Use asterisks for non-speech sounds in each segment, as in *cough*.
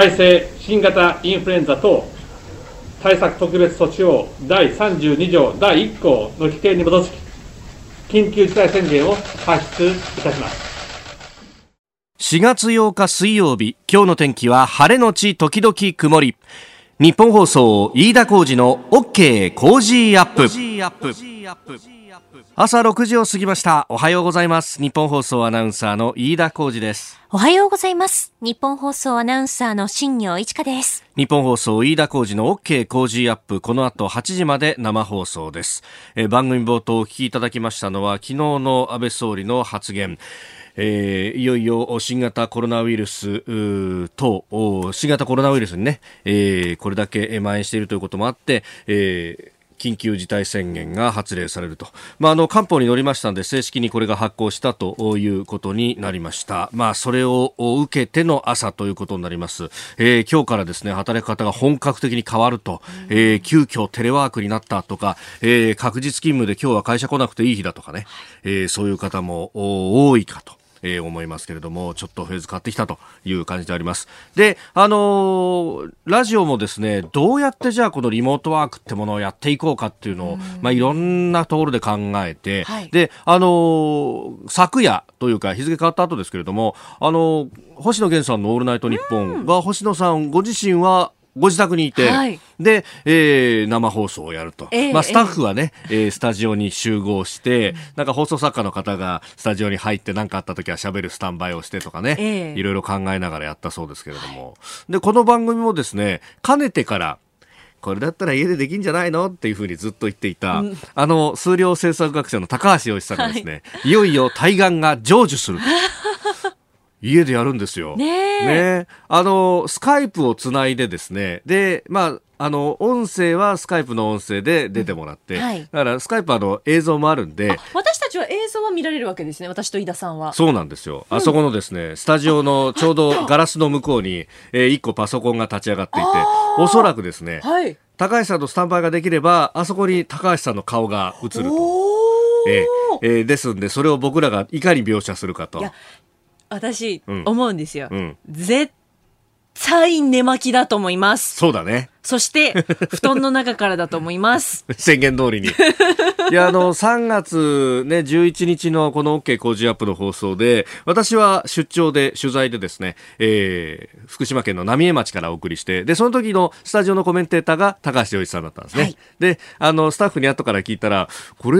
改正新型インフルエンザ等対策特別措置法第32条第1項の規定に基づき、緊急事態宣言を発出いたします。4月8日水曜日、今日の天気は晴れのち時々曇り。日本放送飯田浩二の OK 工事アップ。朝6時を過ぎました。おはようございます。日本放送アナウンサーの飯田浩二です。おはようございます。日本放送アナウンサーの新業一華です。日本放送飯田浩二の OK 工事アップ。この後8時まで生放送です。え番組冒頭お聞きいただきましたのは昨日の安倍総理の発言。えー、いよいよ新型コロナウイルス等新型コロナウイルスにね、えー、これだけ蔓延しているということもあって、えー緊急事態宣言が発令されると、まあ、あの官報に乗りましたので正式にこれが発行したということになりました、まあ、それを受けての朝ということになります、えー、今日からですね働き方が本格的に変わると、えー、急遽テレワークになったとか、えー、確実勤務で今日は会社来なくていい日だとかね、えー、そういう方も多いかと。えー、思いますけれども、ちょっとフェーズ変わってきたという感じであります。で、あのー、ラジオもですね、どうやってじゃあこのリモートワークってものをやっていこうかっていうのを、まあいろんなところで考えて、はい、で、あのー、昨夜というか日付変わった後ですけれども、あの星野源さんのオールナイトニッポンが星野さんご自身はご自宅にいて、はい、で、えー、生放送をやると。えー、まあ、スタッフはね、えー、スタジオに集合して、なんか放送作家の方がスタジオに入って何かあった時は喋るスタンバイをしてとかね、えー、いろいろ考えながらやったそうですけれども。で、この番組もですね、かねてから、これだったら家でできんじゃないのっていうふうにずっと言っていた、うん、あの数量政策学者の高橋洋一さんがですね、はい、いよいよ対岸が成就する *laughs* 家でやるんですよ。ねねあの、スカイプをつないでですね、で、まあ、あの、音声はスカイプの音声で出てもらって、うんはい、だからスカイプはあの映像もあるんで。私たちは映像は見られるわけですね、私と井田さんは。そうなんですよ。あそこのですね、スタジオのちょうどガラスの向こうに、えー、一個パソコンが立ち上がっていて、おそらくですね、はい、高橋さんのスタンバイができれば、あそこに高橋さんの顔が映ると。えー、えー、ですんで、それを僕らがいかに描写するかと。私、思うんですよ。うん、絶対寝巻きだと思います。そうだね。そして、布団の中からだと思います。*laughs* 宣言通りに。いや、あの、3月ね、11日のこの OK 工事アップの放送で、私は出張で、取材でですね、えー、福島県の浪江町からお送りして、で、その時のスタジオのコメンテーターが高橋洋一さんだったんですね。はい、で、あの、スタッフに後から聞いたら、これ、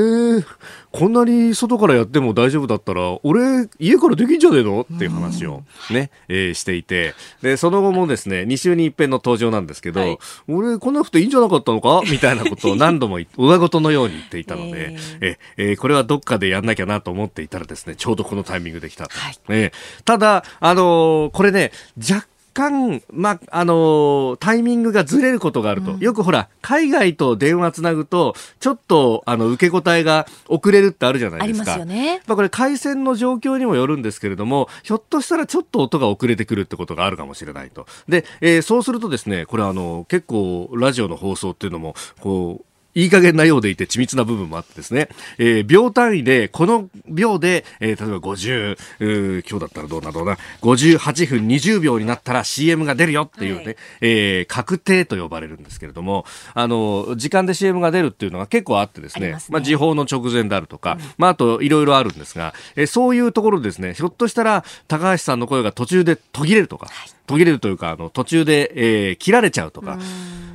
こんなに外からやっても大丈夫だったら、俺、家からできんじゃねえの？っていう話をね、えー、していて、で、その後もですね、2週に一遍の登場なんですけど、はい俺来なくていいんじゃなかったのか？*laughs* みたいなことを何度も上事のように言っていたので、*laughs* ええこれはどっかでやんなきゃなと思っていたらですね、ちょうどこのタイミングできた。はい、えただ、あのー、これね、若干、まあ、あのー、タイミングがずれることがあると、うん、よくほら、海外と電話つなぐと、ちょっと、あの、受け答えが遅れるってあるじゃないですか。ありますよね。まあ、これ、回線の状況にもよるんですけれども、ひょっとしたらちょっと音が遅れてくるってことがあるかもしれないと。で、えー、そうするとですね、これあの、結構、ラジオの放送っていうのも、こう、いい加減なようでいて緻密な部分もあってですね、えー、秒単位で、この秒で、えー、例えば50、今日だったらどうなどうな、58分20秒になったら CM が出るよっていうね、はい、えー、確定と呼ばれるんですけれども、あの、時間で CM が出るっていうのが結構あってですね、まね。まあ、時報の直前であるとか、うん、まあ、あといろいろあるんですが、えー、そういうところですね、ひょっとしたら高橋さんの声が途中で途切れるとか、はい途切れるというか、あの、途中で、えー、切られちゃうとか、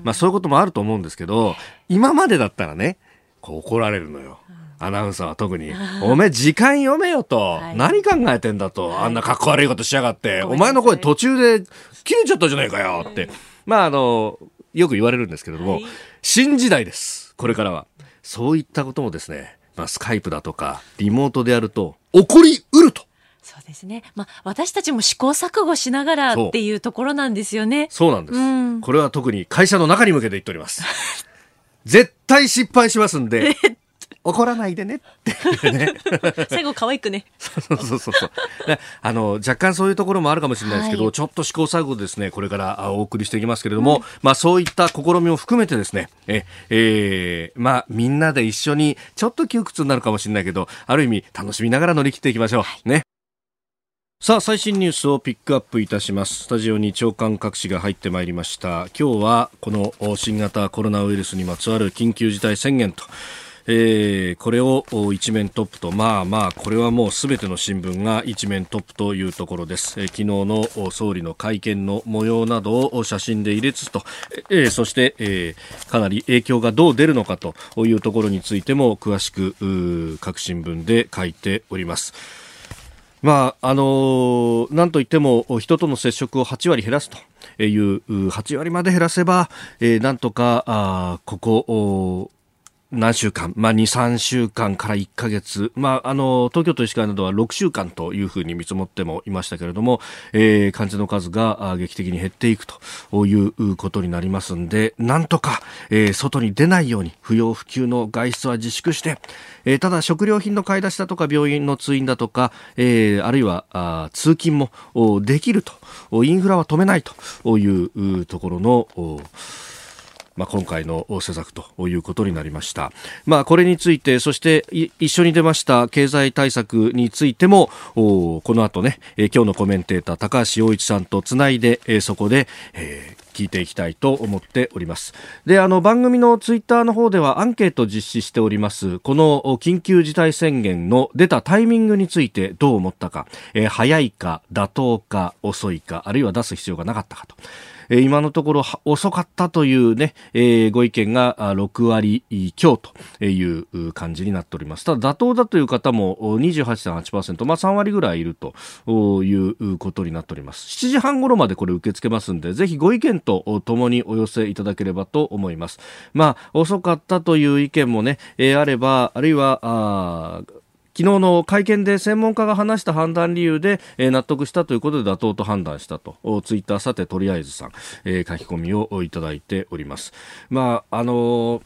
まあそういうこともあると思うんですけど、今までだったらね、こう怒られるのよ。アナウンサーは特に、*laughs* おめえ時間読めよと、はい、何考えてんだと、はい、あんなかっこ悪いことしやがって、お前の声途中で切れちゃったじゃないかよって、まああの、よく言われるんですけれども、はい、新時代です。これからは。そういったこともですね、まあスカイプだとか、リモートでやると、起こりうると。そうですね。まあ、私たちも試行錯誤しながらっていうところなんですよね。そうなんです。うん、これは特に会社の中に向けて言っております。*laughs* 絶対失敗しますんで、怒らないでねって *laughs* ね。最後可愛くね。そうそうそうそう。あの、若干そういうところもあるかもしれないですけど、はい、ちょっと試行錯誤ですね、これからお送りしていきますけれども、うん、まあそういった試みも含めてですね、え、えー、まあみんなで一緒に、ちょっと窮屈になるかもしれないけど、ある意味楽しみながら乗り切っていきましょう。はい、ね。さあ最新ニュースをピックアップいたします。スタジオに長官各紙が入ってまいりました。今日はこの新型コロナウイルスにまつわる緊急事態宣言と。えー、これを一面トップと、まあまあ、これはもうすべての新聞が一面トップというところです。えー、昨日の総理の会見の模様などを写真で入れつつと、えー、そして、えー、かなり影響がどう出るのかというところについても詳しく各新聞で書いております。まああのー、なんといっても人との接触を8割減らすという8割まで減らせば、えー、なんとかあここ何週間、まあ、2、3週間から1ヶ月、まあ、あの、東京都医師会などは6週間というふうに見積もってもいましたけれども、えー、患者の数が劇的に減っていくということになりますんで、なんとか、えー、外に出ないように不要不急の外出は自粛して、えー、ただ食料品の買い出しだとか病院の通院だとか、えー、あるいはあ通勤もできると、インフラは止めないというところの、まあ、今回の施策ということになりました。まあ、これについて、そして一緒に出ました経済対策についても、この後ね、今日のコメンテーター高橋洋一さんとつないで、そこで、えー聞いていきたいと思っております。で、あの番組のツイッターの方ではアンケート実施しております。この緊急事態宣言の出たタイミングについてどう思ったか、えー、早いか、妥当か、遅いか、あるいは出す必要がなかったかと。今のところ遅かったというね、えー、ご意見が6割強という感じになっております。ただ妥当だという方も28.8%、まあ3割ぐらいいるということになっております。7時半頃までこれ受け付けますんで、ぜひご意見とともにお寄せいただければと思います。まあ遅かったという意見もね、えー、あれば、あるいは、あ昨日の会見で専門家が話した判断理由で、えー、納得したということで妥当と判断したとツイッターさてとりあえずさん、えー、書き込みをいただいております。まああのー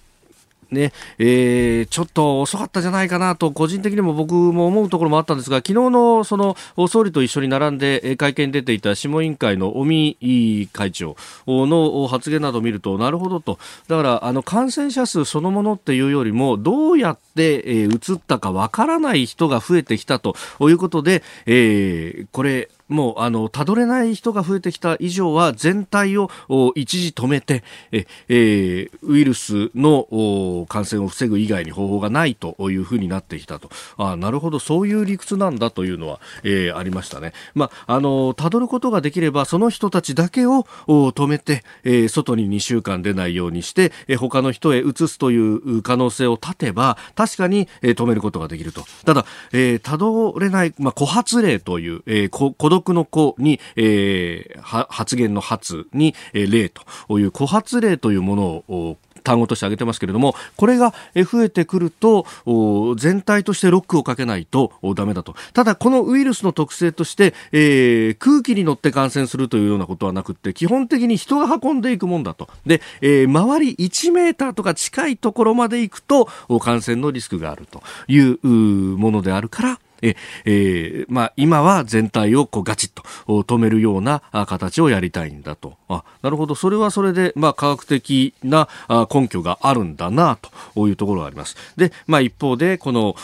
ね、えー、ちょっと遅かったじゃないかなと、個人的にも僕も思うところもあったんですが、昨日のその総理と一緒に並んで会見に出ていた諮問委員会の尾身会長の発言などを見ると、なるほどと、だからあの感染者数そのものっていうよりも、どうやって、えー、移ったかわからない人が増えてきたということで、えー、これ、もうあのたどれない人が増えてきた以上は全体を一時止めてえ、えー、ウイルスの感染を防ぐ以外に方法がないというふうになってきたとあなるほどそういう理屈なんだというのは、えー、ありましたね。まああのたどることができればその人たちだけを止めて、えー、外に2週間出ないようにして、えー、他の人へ移すという可能性を立てば確かに、えー、止めることができると。ただ、えー、たどれない、まあ、枯発例という、えー、孤独の子に、えー、発言の発に、えー、例という枯発例というものを単語として挙げてますけれどもこれが増えてくると全体としてロックをかけないとダメだと。ただこのウイルスの特性として、えー、空気に乗って感染するというようなことはなくって基本的に人が運んでいくもんだと。で、えー、周り1メーターとか近いところまで行くと感染のリスクがあるというものであるからええー、まあ、今は全体をこうガチッと止めるような形をやりたいんだと。あ、なるほど。それはそれで、まあ、科学的な根拠があるんだな、というところがあります。で、まあ、一方で、この、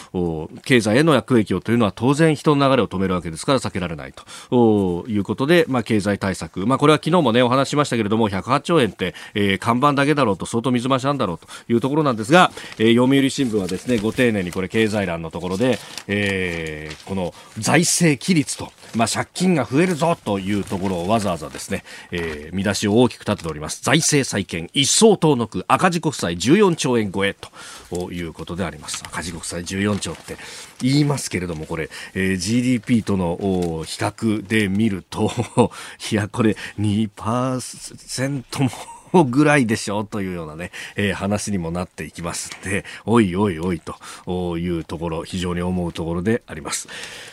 経済への悪影響というのは当然人の流れを止めるわけですから避けられないということで、まあ、経済対策。まあ、これは昨日もね、お話ししましたけれども、108兆円って、えー、看板だけだろうと相当水増しなんだろうというところなんですが、えー、読売新聞はですね、ご丁寧にこれ経済欄のところで、えーえー、この財政規律と、まあ、借金が増えるぞというところをわざわざですね、えー、見出しを大きく立てております。財政再建一層遠のく赤字国債14兆円超えということであります。赤字国債14兆って言いますけれども、これ、えー、GDP との比較で見ると、*laughs* いや、これ2%もぐらいでしょ？うというようなね、えー、話にもなっていきますんで、おいおいおいというところ、非常に思うところであります。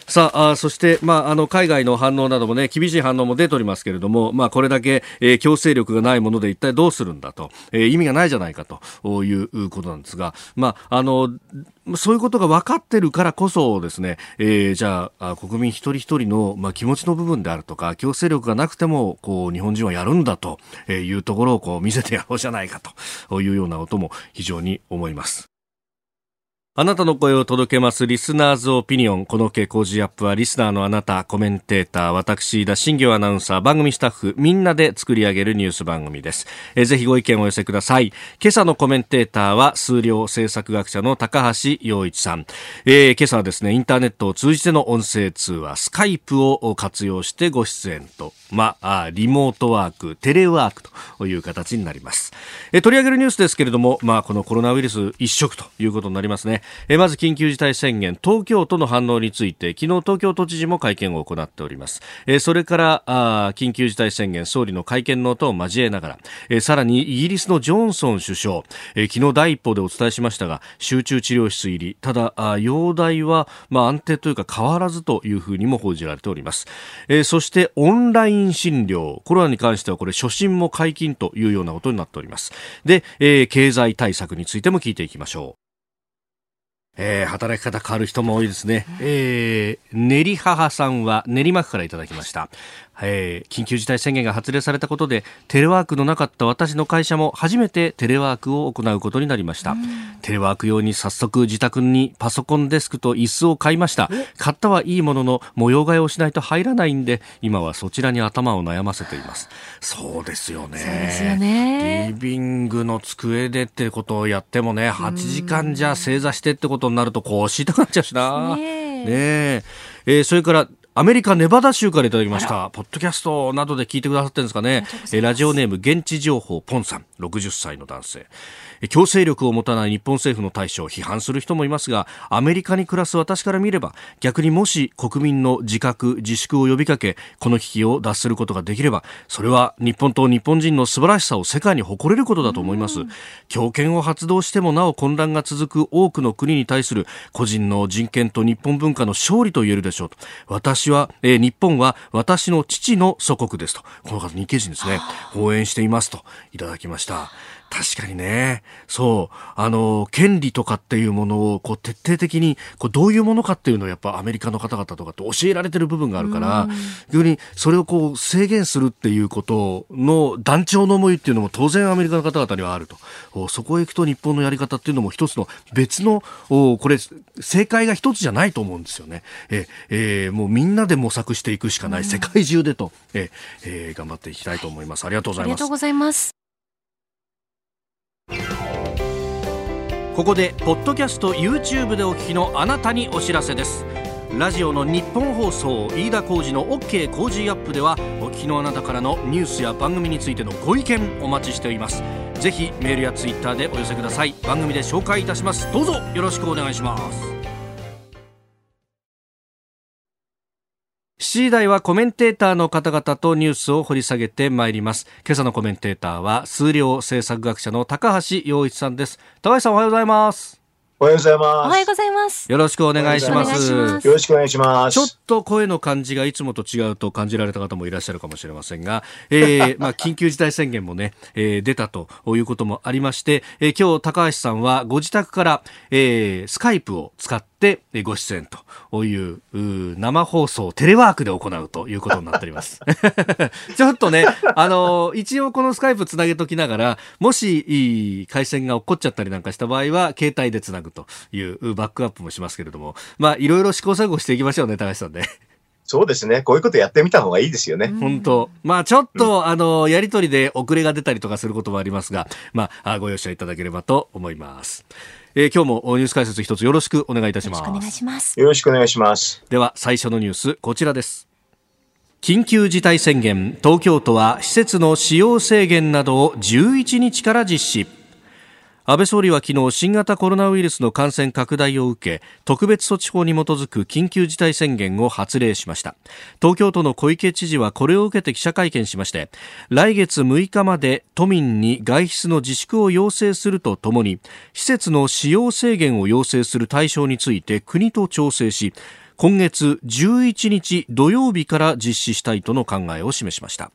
さあ、あそして、まあ、あの、海外の反応などもね、厳しい反応も出ておりますけれども、まあ、これだけ、えー、強制力がないもので一体どうするんだと、えー、意味がないじゃないかということなんですが、まあ、あの、そういうことが分かってるからこそですね、えー、じゃあ国民一人一人の、まあ、気持ちの部分であるとか強制力がなくてもこう日本人はやるんだというところをこう見せてやろうじゃないかというようなことも非常に思います。あなたの声を届けますリスナーズオピニオン。この傾向時アップはリスナーのあなた、コメンテーター、私、田新業アナウンサー、番組スタッフ、みんなで作り上げるニュース番組です。えぜひご意見をお寄せください。今朝のコメンテーターは数量政策学者の高橋洋一さん。えー、今朝はですね、インターネットを通じての音声通話、スカイプを活用してご出演と、まあ、リモートワーク、テレワークという形になります。え取り上げるニュースですけれども、まあ、このコロナウイルス一色ということになりますね。えまず緊急事態宣言東京都の反応について昨日東京都知事も会見を行っております、えそれからあ緊急事態宣言総理の会見の音を交えながら、えさらにイギリスのジョンソン首相、え昨日第一報でお伝えしましたが集中治療室入りただあ容体は、まあ、安定というか変わらずというふうにも報じられております、えそしてオンライン診療コロナに関してはこれ初診も解禁というようなことになっております。で、え経済対策についても聞いていきましょう。えー、働き方変わる人も多いですね。えー、練り母さんは練馬区からいただきました。えー、緊急事態宣言が発令されたことでテレワークのなかった私の会社も初めてテレワークを行うことになりました、テレワーク用に早速自宅にパソコンデスクと椅子を買いました。買ったはいいものの模様替えをしないと入らないんで今はそちらに頭を悩ませています。そうですよね。そうですよね。リビングの机でってことをやってもね8時間じゃ正座してってことになると腰痛くなっちゃうしな。ねえ。えー、それからアメリカネバダ州からいただきました。ポッドキャストなどで聞いてくださってるんですかね。ラジオネーム現地情報ポンさん、60歳の男性。強制力を持たない日本政府の対処を批判する人もいますがアメリカに暮らす私から見れば逆にもし国民の自覚自粛を呼びかけこの危機を脱することができればそれは日本と日本人の素晴らしさを世界に誇れることだと思います。強権を発動してもなお混乱が続く多くの国に対する個人の人権と日本文化の勝利と言えるでしょうと。私は、えー、日本は私の父の祖国ですと。この方日系人ですね。応援していますといただきました確かにね。そう。あの、権利とかっていうものを、こう、徹底的に、こう、どういうものかっていうのを、やっぱアメリカの方々とかって教えられてる部分があるから、逆に、それをこう、制限するっていうことの団長の思いっていうのも当然アメリカの方々にはあると。そこへ行くと日本のやり方っていうのも一つの別の、これ、正解が一つじゃないと思うんですよね。え、えー、もうみんなで模索していくしかない、世界中でと、ええー、頑張っていきたいと思います。ありがとうございます。ありがとうございます。ここでポッドキャスト YouTube でお聞きのあなたにお知らせです。ラジオの日本放送飯田浩司の OK 工事アップではお聞きのあなたからのニュースや番組についてのご意見お待ちしております。ぜひメールやツイッターでお寄せください。番組で紹介いたします。どうぞよろしくお願いします。7時台はコメンテーターの方々とニュースを掘り下げてまいります。今朝のコメンテーターは数量政策学者の高橋洋一さんです。高橋さんおはようございます。おはようございます。おはようございます。よろしくお願いします。よろしくお願いします。ちょっと声の感じがいつもと違うと感じられた方もいらっしゃるかもしれませんが、えー、*laughs* まあ、緊急事態宣言もね、えー、出たということもありまして、えー、今日高橋さんはご自宅から、えー、スカイプを使ってでご出演という生放送テレワークで行うということになっております *laughs* ちょっとねあの一応このスカイプつなげときながらもし回線が落っこっちゃったりなんかした場合は携帯でつなぐというバックアップもしますけれどもまあいろいろ試行錯誤していきましょうね高橋さんね。そうですね。こういうことやってみた方がいいですよね。本当。まあちょっと、うん、あの、やりとりで遅れが出たりとかすることもありますが、まあ、ご容赦いただければと思います。えー、今日もニュース解説一つよろしくお願いいたします。よろしくお願いします。よろしくお願いします。では最初のニュースこちらです。緊急事態宣言、東京都は施設の使用制限などを11日から実施。安倍総理は昨日新型コロナウイルスの感染拡大を受け特別措置法に基づく緊急事態宣言を発令しました。東京都の小池知事はこれを受けて記者会見しまして来月6日まで都民に外出の自粛を要請するとともに施設の使用制限を要請する対象について国と調整し今月11日土曜日から実施したいとの考えを示しました。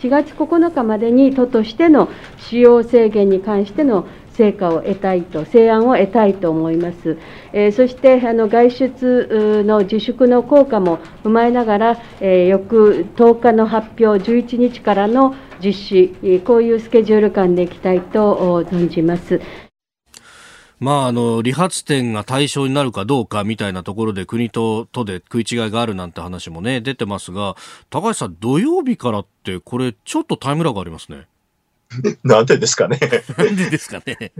4月9日までに都としての使用制限に関しての成果を得たいと、成案を得たいと思います。えー、そしてあの外出の自粛の効果も踏まえながら、えー、翌10日の発表、11日からの実施、こういうスケジュール感でいきたいと存じます。まあ、あの、理髪店が対象になるかどうかみたいなところで国と都で食い違いがあるなんて話もね、出てますが、高橋さん、土曜日からって、これ、ちょっとタイムラグありますね。*laughs* なんでですかね。なんでですかね。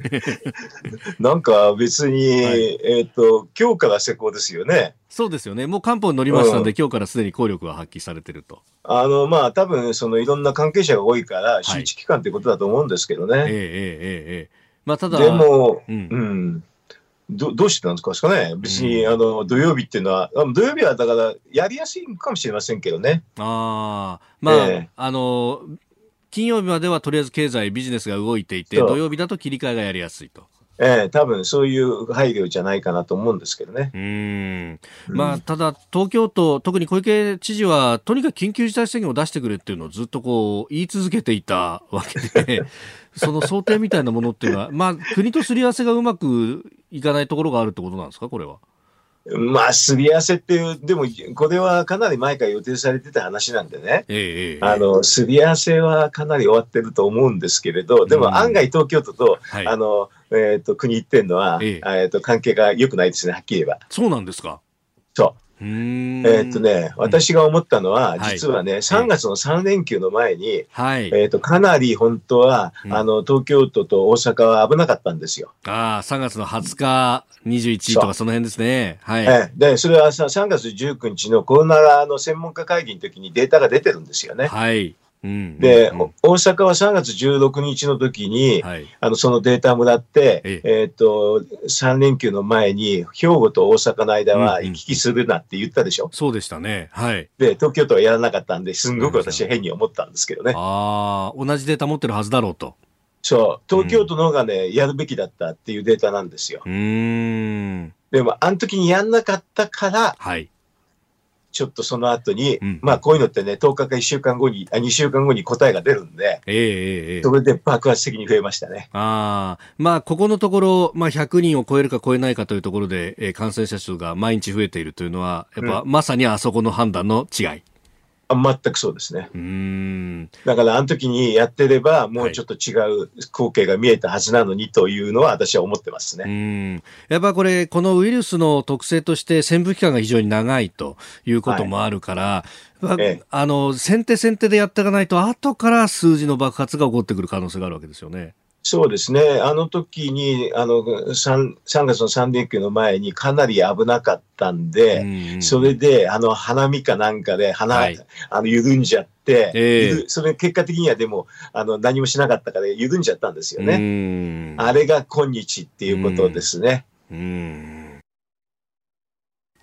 *laughs* なんか別に、はい、えっ、ー、と、今日から施行ですよね。そうですよね。もう漢方に乗りましたんで、うん、今日からすでに効力が発揮されてると。あの、まあ、多分、そのいろんな関係者が多いから、周知期間ということだと思うんですけどね。はい、ええええええ。まあ、ただ。でも、うん、うんどどうしてなんですかね、別に、うん、あの土曜日っていうのは、土曜日はだからやりやすいかもしれませんけどね。あまあ、えー、あの金曜日まではとりあえず経済、ビジネスが動いていて、土曜日だと切り替えがやりやすいと。ええ多分そういう配慮じゃないかなと思うんですけどね。うん。まあ、ただ、東京都、特に小池知事は、とにかく緊急事態宣言を出してくれっていうのをずっとこう、言い続けていたわけで、*laughs* その想定みたいなものっていうのは、まあ、国とすり合わせがうまくいかないところがあるってことなんですか、これは？まあ、すり合わせっていう、でも、これはかなり前から予定されてた話なんでね、ええ、あの、すり合わせはかなり終わってると思うんですけれど、でも案外東京都と、はい、あの、えっ、ー、と、国行ってんのは、ええー、と、関係が良くないですね、はっきり言えば。そうなんですか。そう。えっとね、私が思ったのは、実はね、3月の3連休の前に、はい、えっと、かなり本当は、あの、東京都と大阪は危なかったんですよ。ああ、3月の20日、21とかその辺ですね。はい。えで、それはさ、3月19日のコロナの専門家会議の時にデータが出てるんですよね。はい。で、大阪は3月16日の時に、はい、あのそのデータもらって、ええ。ー、っと3連休の前に兵庫と大阪の間は行き来するなって言ったでしょ、うんうん、そうでしたね、はい、で東京都はやらなかったんですんごく私は変に思ったんですけどね。ああ同じデータ持ってるはずだろうと。そう。東京都の方がね、うん、やるべきだったっていうデータなんですよ。うん。でもあの時にやんなかったから、はいちょっとその後に、うん、まあこういうのってね、10日か1週間後に、あ2週間後に答えが出るんで、えー、えー、それで爆発的に増えましたね。あまあ、ここのところ、まあ、100人を超えるか超えないかというところで、えー、感染者数が毎日増えているというのは、やっぱ、うん、まさにあそこの判断の違い。全くそうですね。うんだから、あの時にやってれば、もうちょっと違う光景が見えたはずなのにというのは、私は思ってますね。うんやっぱこれ、このウイルスの特性として、潜伏期間が非常に長いということもあるから、はい、あの先手先手でやっていかないと、後から数字の爆発が起こってくる可能性があるわけですよね。そうですね、あの時にあの 3, 3月の3連休の前にかなり危なかったんで、うんそれであの花見かなんかで花、はい、あの緩んじゃって、えー、それ結果的にはでもあの何もしなかったから緩んじゃったんですよね。あれが今日っていうことですね。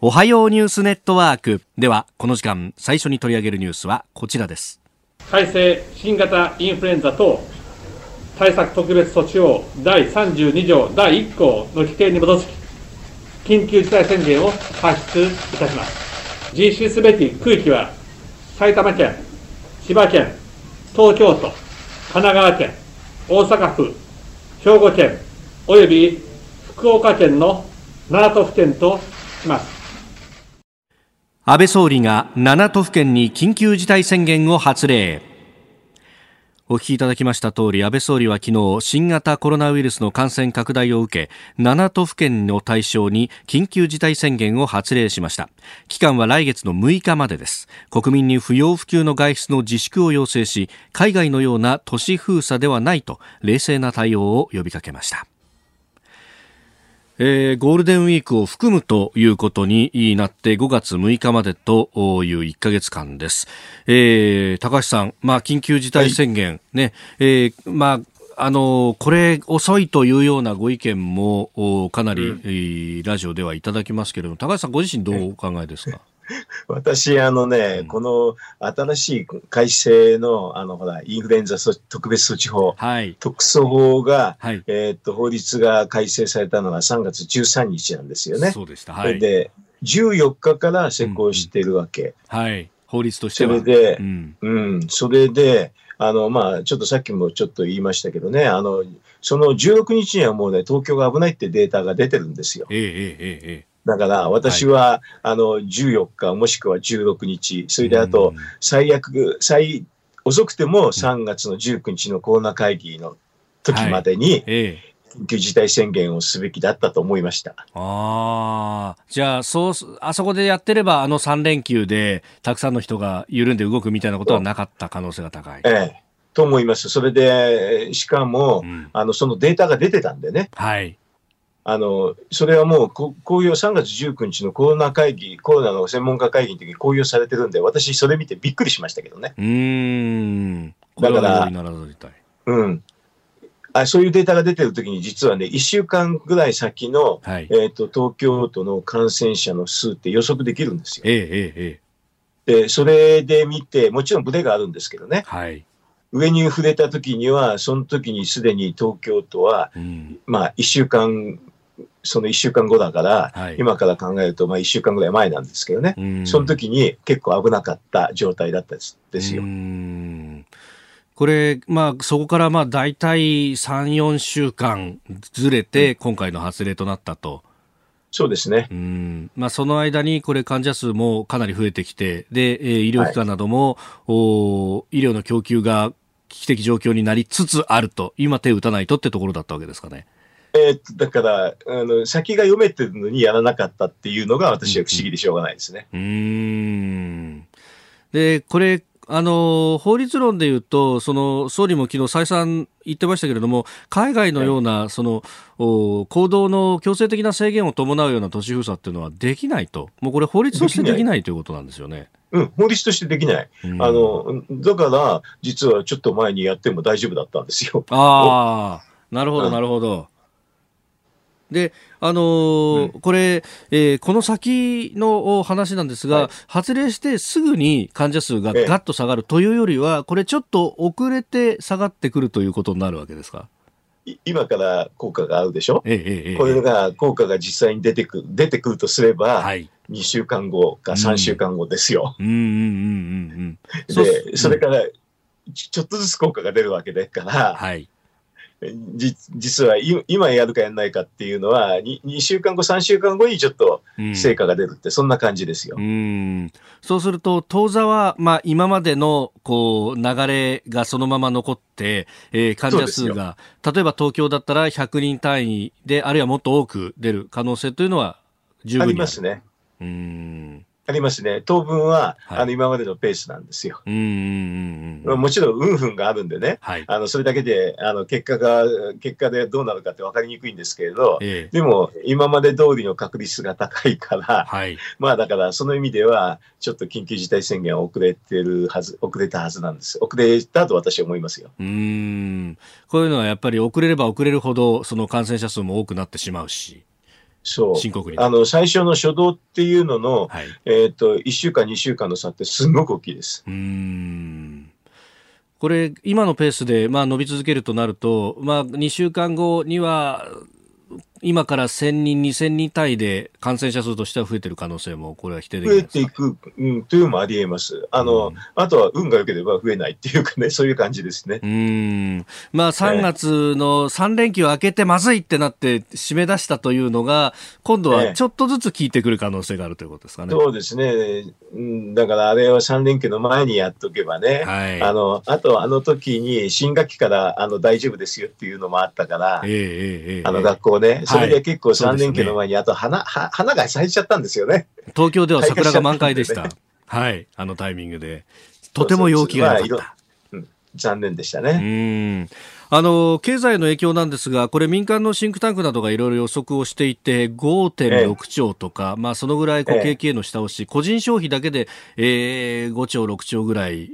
おはようニュースネットワーク。ではこの時間最初に取り上げるニュースはこちらです。改正新型インフルエンザ等対策特別措置法第32条第1項の規定に基づき、緊急事態宣言を発出いたします。実施すべき区域は、埼玉県、千葉県、東京都、神奈川県、大阪府、兵庫県、および福岡県の7都府県とします。安倍総理が7都府県に緊急事態宣言を発令。お聞きいただきました通り安倍総理は昨日新型コロナウイルスの感染拡大を受け7都府県の対象に緊急事態宣言を発令しました。期間は来月の6日までです。国民に不要不急の外出の自粛を要請し海外のような都市封鎖ではないと冷静な対応を呼びかけました。えー、ゴールデンウィークを含むということになって5月6日までという1ヶ月間です。えー、高橋さん、まあ、緊急事態宣言、はい、ね、えー、まあ、あのこれ遅いというようなご意見もかなり、うん、ラジオではいただきますけれども、高橋さんご自身どうお考えですか？*laughs* 私、あのね、うん、この新しい改正の、あの、ほら、インフルエンザ特別措置法、はい、特措法が、はい、えー、っと、法律が改正されたのが3月13日なんですよね。そうでした。はい。で、14日から施行しているわけ。うんはい。法律としては。それで、うん、うん、それで、あの、まあ、ちょっとさっきもちょっと言いましたけどね、あの、その16日にはもうね、東京が危ないってデータが出てるんですよ。ええええええ。だから私は、はい、あの14日もしくは16日、それであと最悪、最遅くても3月の19日のコロナ会議の時までに、緊急事態宣言をすべきだったと思いました。ああ、じゃあ、そう、あそこでやってれば、あの3連休で、たくさんの人が緩んで動くみたいなことはなかった可能性が高い。ええ。と思います。それで、しかも、うん、あの、そのデータが出てたんでね。はい。あの、それはもう、こ公表、3月19日のコロナ会議、コロナの専門家会議の時に公表されてるんで、私、それ見てびっくりしましたけどね。うん。だから、うん。あそういうデータが出てるときに、実はね、1週間ぐらい先の、はい、えっ、と、東京都の感染者の数って予測できるんですよ。ええええ。で、それで見て、もちろんブレがあるんですけどね。はい。上に触れたときには、その時にすでに東京都は、うん、まあ、1週間、その1週間後だから、はい、今から考えると、まあ、1週間ぐらい前なんですけどね、うん、その時に結構危なかった状態だったですですよ。うんこれ、まあ、そこからまあ大体3、4週間ずれて、今回の発令となったと。そうですね。うん。まあ、その間に、これ患者数もかなり増えてきて、で、えー、医療機関なども、はい、お医療の供給が危機的状況になりつつあると、今手を打たないとってところだったわけですかね。えー、だから、あの、先が読めてるのにやらなかったっていうのが私は不思議でしょうがないですね。うん。うんで、これ、あの法律論でいうと、その総理も昨日再三言ってましたけれども、海外のような、その行動の強制的な制限を伴うような都市封鎖っていうのはできないと、もうこれ、法律としてできないということなんですよね。うん、法律としてできない。うん、あのだから、実はちょっと前にやっても大丈夫だったんですよ。ああ、なるほど、なるほど。で、あのーうん、これ、えー、この先の話なんですが、はい、発令してすぐに患者数がガッと下がるというよりは、これちょっと遅れて下がってくるということになるわけですか？今から効果があるでしょ、えええ、これが効果が実際に出てく出てくるとすれば、はい、2週間後か3週間後ですよ。で、それから、ちょっとずつ効果が出るわけでから、はい、実は今やるかやらないかっていうのは2、2週間後、3週間後にちょっと成果が出るって、そんな感じですよ。うん。そうすると、当座は、まあ、今までのこう流れがそのまま残って、えー、患者数が、例えば東京だったら100人単位で、あるいはもっと多く出る可能性というのは十分ありますね。うんありますね。当分は、はい、あの、今までのペースなんですよ。うんもちろん、運分があるんでね、はい、あの、それだけで、あの、結果が、結果でどうなるかって分かりにくいんですけれど、ええ、でも、今まで通りの確率が高いから、はい、まあ、だから、その意味では、ちょっと緊急事態宣言は遅れてるはず、遅れたはずなんです。遅れたと私は思いますよ。うん。こういうのはやっぱり遅れれば遅れるほど、その感染者数も多くなってしまうし。そう。あの、最初の初動っていうのの、はい、えっ、と、1週間、2週間の差ってすごく大きいです。うん。これ、今のペースで、まあ、伸び続けるとなると、まあ、2週間後には、今から1000人、2000人単位で感染者数としては増えてる可能性も、これは否定でき増えていく、うん、というのもありえます。あの、うん、あとは運が良ければ増えないっていうかね、*laughs* そういう感じですね。うん。まあ、3月の3連休明けてまずいってなって締め出したというのが、今度はちょっとずつ効いてくる可能性があるということですかね。そうですね。うん、だからあれは3連休の前にやっとけばね、はい、あの、あとあの時に新学期からあの大丈夫ですよっていうのもあったから、えー、えー、あの学校ね、それで結構3連休の前に、あと花、は花が咲いちゃったんですよね。東京では桜が満開でした。はい、あのタイミングで。とても陽気が良かった。うん、残念でしたね。うん。あの経済の影響なんですが、これ、民間のシンクタンクなどがいろいろ予測をしていて、5.6兆とか、ええ、まあ、そのぐらいこう景気への下押し、え、個人消費だけで、えー、5兆、6兆ぐらい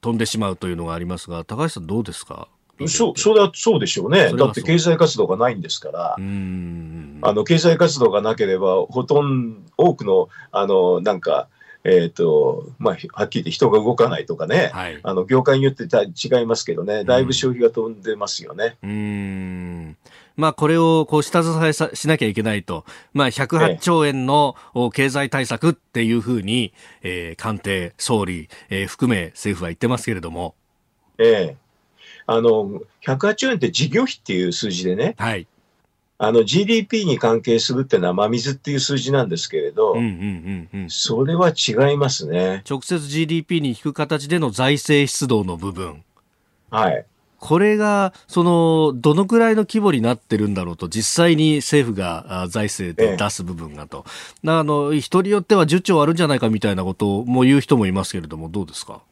飛んでしまうというのがありますが、高橋さん、どうですか？そう、それはそうでしょうね。だって経済活動がないんですから、あの、経済活動がなければ、ほとんど、多くの、あの、なんか、えっ、ー、と、まあ、はっきり言って人が動かないとかね、はい、あの、業界によって違いますけどね、だいぶ消費が飛んでますよね。うん。まあ、これをこう下支えさしなきゃいけないと、まあ、108兆円の経済対策っていうふうに、えー、官邸、総理、えー、含め政府は言ってますけれども。ええあの、108円って事業費っていう数字でね、はい。あの GDP に関係するっていうのは真水っていう数字なんですけれど、それは違いますね。直接 GDP に引く形での財政出動の部分。はい。これが、その、どのくらいの規模になってるんだろうと、実際に政府が財政で出す部分がと。ええ、あの、人によっては10兆あるんじゃないかみたいなことも言う人もいますけれども、どうですか？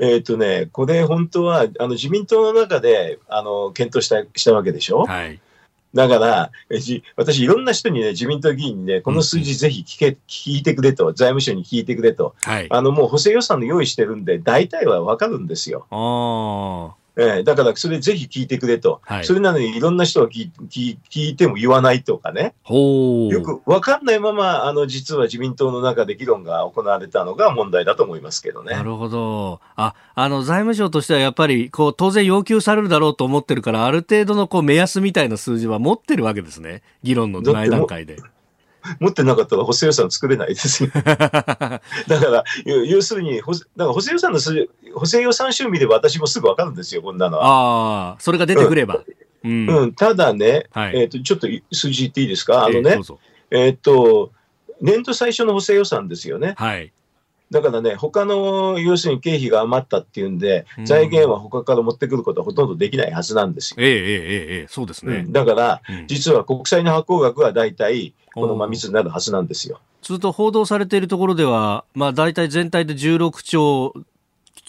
えっ、とね、これ本当は、あの、自民党の中で、あの、検討した、したわけでしょ？はい。だから、私、いろんな人にね、自民党議員にね、この数字ぜひ聞け、聞いてくれと、財務省に聞いてくれと、はい、あの、もう補正予算の用意してるんで、大体はわかるんですよ。ああ。えー、だからそれぜひ聞いてくれと、はい、それなのにいろんな人が聞聞聞いても言わないとかね、よく分かんないまま、あの実は自民党の中で議論が行われたのが問題だと思いますけどね。なるほど。あ、あの財務省としてはやっぱりこう当然要求されるだろうと思ってるから、ある程度のこう目安みたいな数字は持ってるわけですね、議論の前段階で。持ってなかったら補正予算作れないですよ。*laughs* だから、要するに、だから補正予算の補正予算書見れば私もすぐ分かるんですよ、こんなのは。ああ、それが出てくれば。うん、うん、ただね、はい、えっ、ー、と、ちょっと数字言っていいですか？あのね、えっ、ー、と、年度最初の補正予算ですよね。はい。だからね、他の要するに経費が余ったっていうんで、財源は他から持ってくることはほとんどできないはずなんですよ。ええええええ、そうですね。うん、だから、うん、実は国債の発行額は大体、この真水になるはずなんですよ。ずっと報道されているところでは、まあ、大体全体で16兆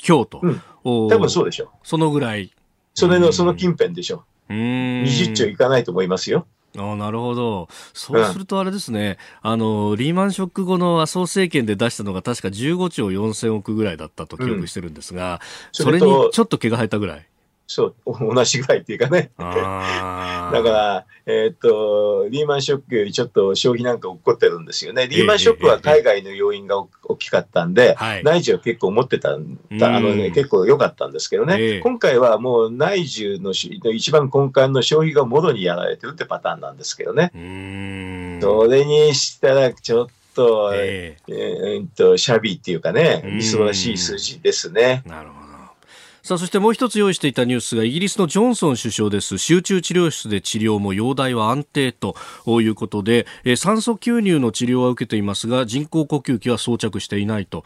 強と、うん、多分そうでしょう。そのぐらい。それの、その近辺でしょう。うん。20兆いかないと思いますよ。あなるほど。そうするとあれですね、うん、あの、リーマンショック後の麻生政権で出したのが確か15兆4000億ぐらいだったと記憶してるんですが、うん、それにちょっと毛が生えたぐらい。そう、同じぐらいっていうかね。*laughs* だから、えー、っと、リーマンショックよりちょっと消費なんか起こってるんですよね。リーマンショックは海外の要因が大きかったんで、内需は結構持ってた、あのね、結構良かったんですけどね、今回はもう内需の一番根幹の消費がもろにやられてるってパターンなんですけどね。それにしたら、ちょっと、えー、えー、と、シャビっていうかね、みすぼらしい数字ですね。なるほど。さあそしてもう一つ用意していたニュースがイギリスのジョンソン首相です集中治療室で治療も容体は安定ということで、え、酸素吸入の治療は受けていますが人工呼吸器は装着していないと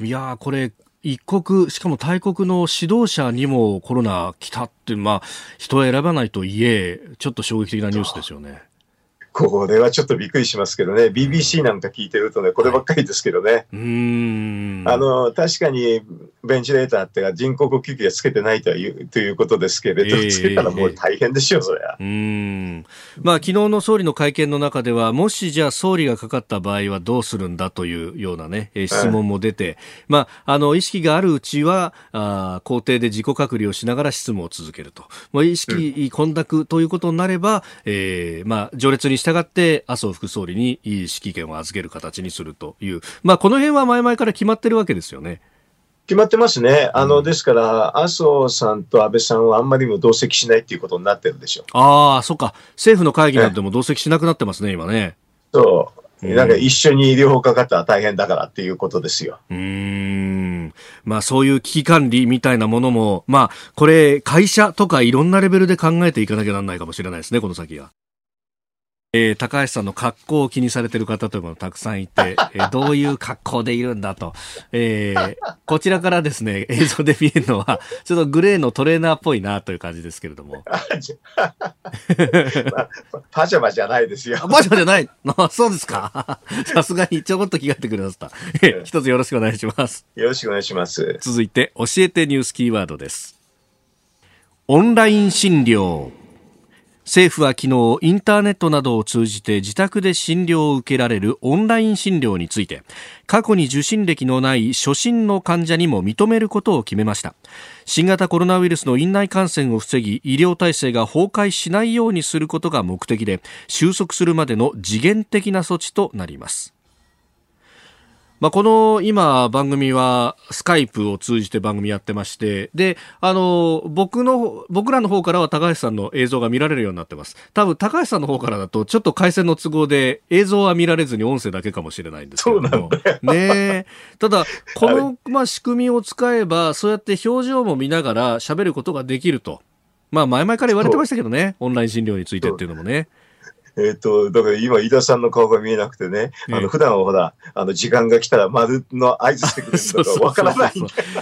いやこれ一国、しかも大国の指導者にもコロナ来たって、まあ、人は選ばないといえ、ちょっと衝撃的なニュースですよね。これはちょっとびっくりしますけどね、BBC なんか聞いてるとね、こればっかりですけどね。はい、あの確かにベンチレーターってか人工呼吸器がつけてないというということですけれど、えー、つけたらもう大変でしょう、そりゃ。うん。まあ昨日の総理の会見の中では、もしじゃあ総理がかかった場合はどうするんだというようなね、質問も出て、はい、まああの意識があるうちはあ校庭で自己隔離をしながら質問を続けると、まあ、意識混濁ということになれば、うん、えー、まあ序列に従って麻生副総理に指揮権を預ける形にするという、まあ、この辺は前々から決まってるわけですよね。決まってますね。あの、うん、ですから、麻生さんと安倍さんはあんまりも同席しないっていうことになってるでしょう。ああ、そっか。政府の会議なんても同席しなくなってますね、今ね。そう。なんか一緒に両方かかったら大変だからっていうことですよ。うん。まあそういう危機管理みたいなものも、まあこれ会社とかいろんなレベルで考えていかなきゃならないかもしれないですね、この先は。えー、高橋さんの格好を気にされてる方というのもたくさんいて、*laughs* えー、どういう格好でいるんだと、えー、こちらからですね、*laughs* 映像で見えるのは、ちょっとグレーのトレーナーっぽいなという感じですけれども。*laughs* パジャマじゃないですよ。パジャマじゃないあそうですか。さすがにちょこっと気がってくださった。えー、一つよろしくお願いします。よろしくお願いします。続いて、教えてニュースキーワードです。オンライン診療。政府は昨日インターネットなどを通じて自宅で診療を受けられるオンライン診療について過去に受診歴のない初診の患者にも認めることを決めました。新型コロナウイルスの院内感染を防ぎ医療体制が崩壊しないようにすることが目的で収束するまでの次元的な措置となります。まあ、この今番組はスカイプを通じて番組やってまして、で、あの、僕の、僕らの方からは高橋さんの映像が見られるようになってます。多分高橋さんの方からだとちょっと回線の都合で映像は見られずに音声だけかもしれないんですけども。ねただ、この、まあ、仕組みを使えば、そうやって表情も見ながら喋ることができると。まあ、前々から言われてましたけどね、オンライン診療についてっていうのもね。えっ、と、だから今、飯田さんの顔が見えなくてね、あの、普段はほら、あの、時間が来たら丸の合図してくれるのかわからない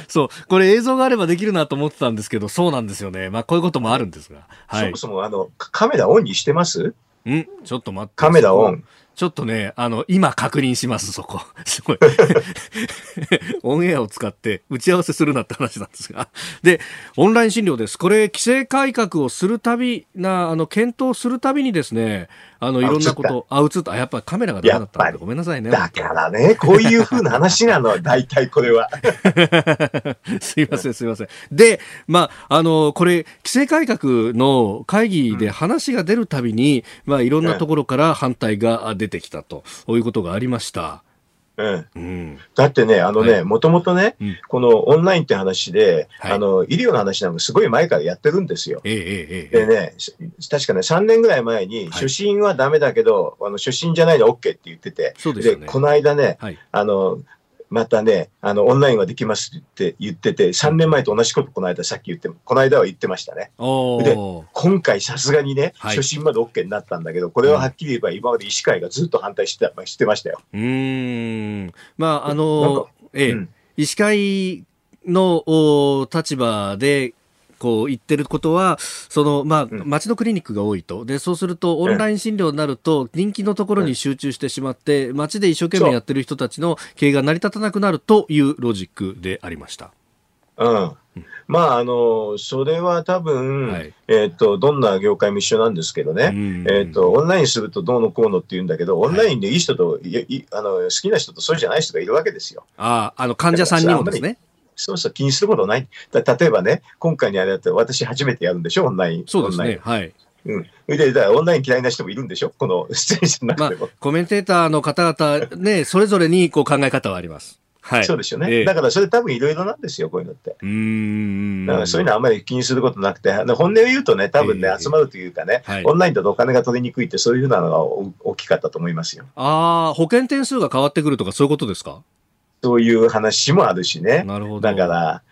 そうこれ映像があればできるなと思ってたんですけど、そうなんですよね。まあ、こういうこともあるんですが。はい。そもそも、あの、カメラオンにしてます？ん？ちょっと待って。カメラオン。ちょっとね、あの、今確認します、そこ。*laughs* すごい。*laughs* オンエアを使って打ち合わせするなって話なんですが。で、オンライン診療です。これ、規制改革をするたびな、あの、検討するたびにですね、あの、いろんなこと、あ、映った。あ、やっぱカメラがダメだったんで、ごめんなさいね。だからね、こういうふうな話なの、大体これは。*laughs* すいません、すいません。で、まあ、あの、これ、規制改革の会議で話が出るたびに、うん、まあ、いろんなところから反対が出てきたと、いうことがありました。うん。うん、だってね、あのね、もともとね、うん、このオンラインって話で、はい、あの、医療の話なんかすごい前からやってるんですよ。ええ、でね、確かね、3年ぐらい前に、初診はダメだけど、はい、あの初診じゃないの OK って言ってて、で、ね、この間ね、はい、あの、またね、あの、オンラインはできますって言ってて、3年前と同じことこの間さっき言って、この間は言ってましたね。で、今回さすがにね、はい、初診まで OK になったんだけど、これははっきり言えば今まで医師会がずっと反対してたしてましたよ。うん。まあ、あの、ええ、うん、医師会の立場でこう言ってることは、その、まあ、町のクリニックが多いと。で、そうすると、オンライン診療になると、人気のところに集中してしまって、町で一生懸命やってる人たちの経営が成り立たなくなるというロジックでありました。うん。まあ、あの、それは多分、はい、えっ、と、どんな業界も一緒なんですけどね、えっ、と、オンラインするとどうのこうのって言うんだけど、オンラインでいい人と、はい、いあの好きな人とそうじゃない人がいるわけですよ。ああ、あの、患者さんにもですね。そうそう、気にすることない。例えばね、今回にあれだって私初めてやるんでしょ、オンライン。そうですね。はい。うん。で、だオンライン嫌いな人もいるんでしょ？この出演者の中でも。まあ、コメンテーターの方々、ね、それぞれにこう考え方はあります。はい。そうですよね。えー、だからそれ多分いろいろなんですよ、こういうのって。うん。だからそういうのはあんまり気にすることなくて、本音を言うとね、多分ね、えー、集まるというかね、はい、オンラインだとお金が取りにくいって、そういうふうなのが大きかったと思いますよ。ああ、保険点数が変わってくるとか、そういうことですか？そういう話もあるしね。なるほど。だから、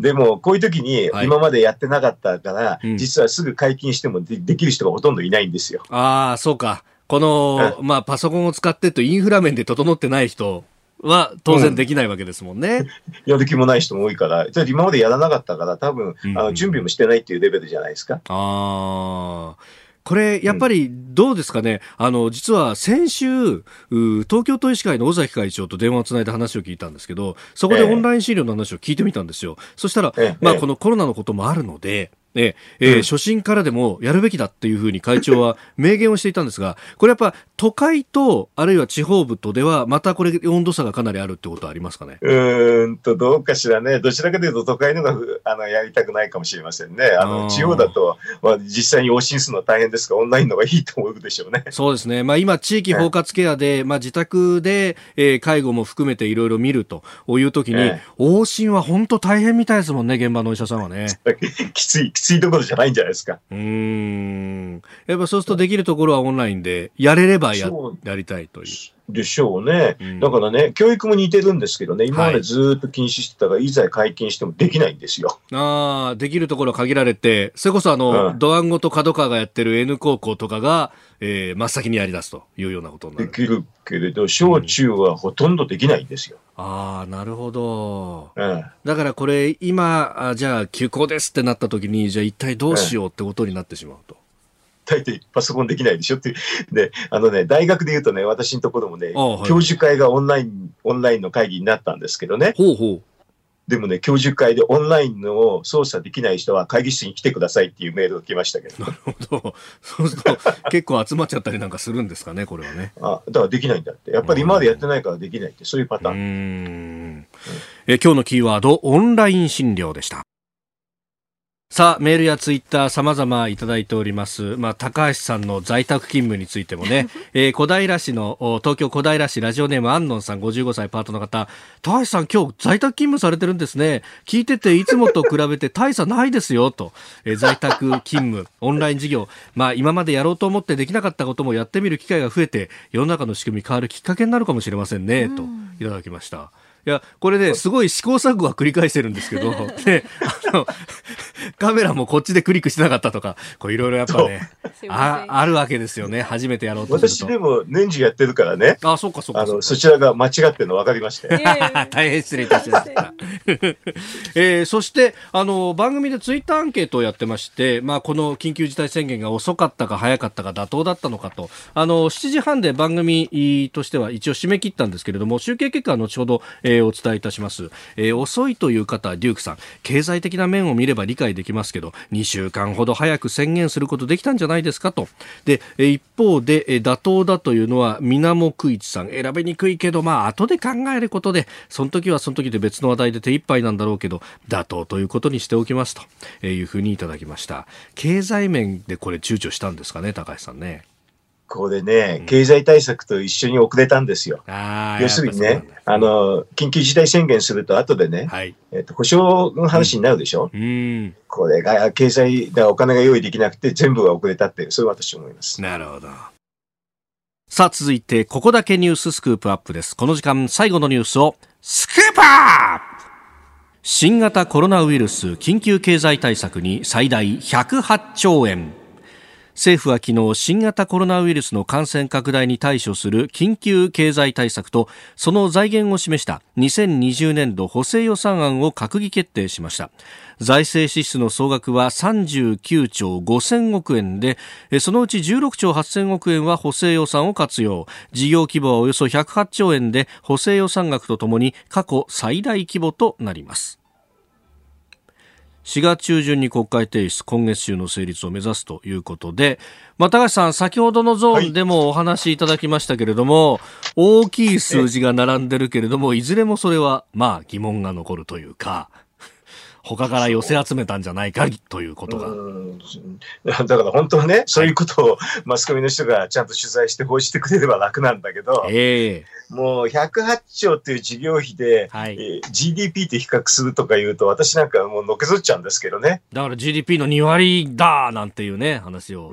でも、こういう時に、今までやってなかったから、はい、実はすぐ解禁してもでできる人がほとんどいないんですよ。ああ、そうか。この、まあ、パソコンを使ってとインフラ面で整ってない人は当然できないわけですもんね。うん、やる気もない人も多いから、今までやらなかったから、多分、あの準備もしてないっていうレベルじゃないですか。ああ。これ、やっぱりどうですかね、うん、あの、実は先週、東京都医師会の尾崎会長と電話をつないで話を聞いたんですけど、そこでオンライン診療の話を聞いてみたんですよ。えそしたら、え。まあ、このコロナのこともあるので、ええー、初心からでもやるべきだっていうふうに会長は明言をしていたんですが、これやっぱ都会と、あるいは地方部とでは、またこれ温度差がかなりあるってことはありますかね？うんと、どうかしらね。どちらかというと都会のがあのやりたくないかもしれませんね。あの地方だと、まあ、実際に往診するのは大変ですが、オンラインの方がいいと思うでしょうね。*laughs* そうですね。まあ今、地域包括ケアで、まあ自宅で、えー、介護も含めていろいろ見るというときに、往診は本当大変みたいですもんね、現場のお医者さんはね。*laughs* きつい、きついところじゃないんじゃないですか。うん。やっぱそうするとできるところはオンラインで、やれればややりたいという。でしょうね、うん、だからね、教育も似てるんですけどね、今までずっと禁止してたが、い、ざ解禁してもできないんですよ。ああ、できるところ限られて、それこそあの、うん、ドワンゴと角川がやってる N 高校とかが、えー、真っ先にやり出すというようなことになる。できるけれど、小中はほとんどできないんですよ。うん、ああ、なるほど。うん、だからこれ、今あ、じゃあ休校ですってなった時に、じゃあ一体どうしようってことになってしまうと。大抵パソコンできないでしょって。で、あのね、大学で言うとね、私のところもね、はい、教授会がオンライン、オンラインの会議になったんですけどね。ほうほうでもね、教授会でオンラインの操作できない人は会議室に来てくださいっていうメールが来ましたけど。なるほど。そうすると結構集まっちゃったりなんかするんですかね、これはね。あ、だからできないんだって。やっぱり今までやってないからできないって、そういうパターン。うんうんえ今日のキーワード、オンライン診療でした。さあ、メールやツイッター様々いただいております。まあ、高橋さんの在宅勤務についてもね、*laughs* えー、小平市の、東京小平市ラジオネームアンノンさん55歳パートの方、高橋さん今日在宅勤務されてるんですね。聞いてていつもと比べて *laughs* 大差ないですよ、と。えー、在宅勤務、*laughs* オンライン授業。まあ、今までやろうと思ってできなかったこともやってみる機会が増えて、世の中の仕組み変わるきっかけになるかもしれませんね、といただきました。いや、これね、すごい試行錯誤は繰り返してるんですけど、*laughs* ね、あの、カメラもこっちでクリックしてなかったとか、こういろいろやっぱね、ああるわけですよね。初めてやろうと。私でも年中やってるからね。あ、そうかそうかあの、そちらが間違ってるの分かりました *laughs* 大変失礼いたしました。*laughs* えー、そして、あの、番組でツイッターアンケートをやってまして、まあ、この緊急事態宣言が遅かったか早かったか妥当だったのかと、あの、7時半で番組としては一応締め切ったんですけれども、集計結果は後ほど、えー、えお伝えいたします。えー、遅いという方、デュークさん、経済的な面を見れば理解できますけど、2週間ほど早く宣言することできたんじゃないですかと。で、一方で、妥当だというのは、みなもくいちさん、選べにくいけど、まあ、後で考えることで、その時はその時で別の話題で手一杯なんだろうけど、妥当ということにしておきますというふうにいただきました。経済面でこれ躊躇したんですかね、高橋さんね。こでね、経済対策と一緒に遅れたんですよ。要するにね、あの、緊急事態宣言すると後でね、はい、えっ、と、保証の話になるでしょ、うん、これが、経済だ、お金が用意できなくて全部が遅れたって、そう私思います。なるほど。さあ、続いて、ここだけニューススクープアップです。この時間、最後のニュースを、スクープアップ新型コロナウイルス緊急経済対策に最大108兆円。政府は昨日新型コロナウイルスの感染拡大に対処する緊急経済対策とその財源を示した2020年度補正予算案を閣議決定しました。財政支出の総額は39兆5000億円でそのうち16兆8000億円は補正予算を活用。事業規模はおよそ108兆円で補正予算額とともに過去最大規模となります。4月中旬に国会提出、今月中の成立を目指すということで、まあ、高橋さん、先ほどのゾーンでもお話しいただきましたけれども、はい、大きい数字が並んでるけれども、いずれもそれは、まあ、疑問が残るというか、他から寄せ集めたんじゃないかということが。だから本当はね、そういうことをマスコミの人がちゃんと取材して報じてくれれば楽なんだけど、えー、もう108兆っていう事業費で、はい、えー、GDP と比較するとか言うと、私なんかもうのけぞっちゃうんですけどね。だから GDP の2割だなんていうね、話を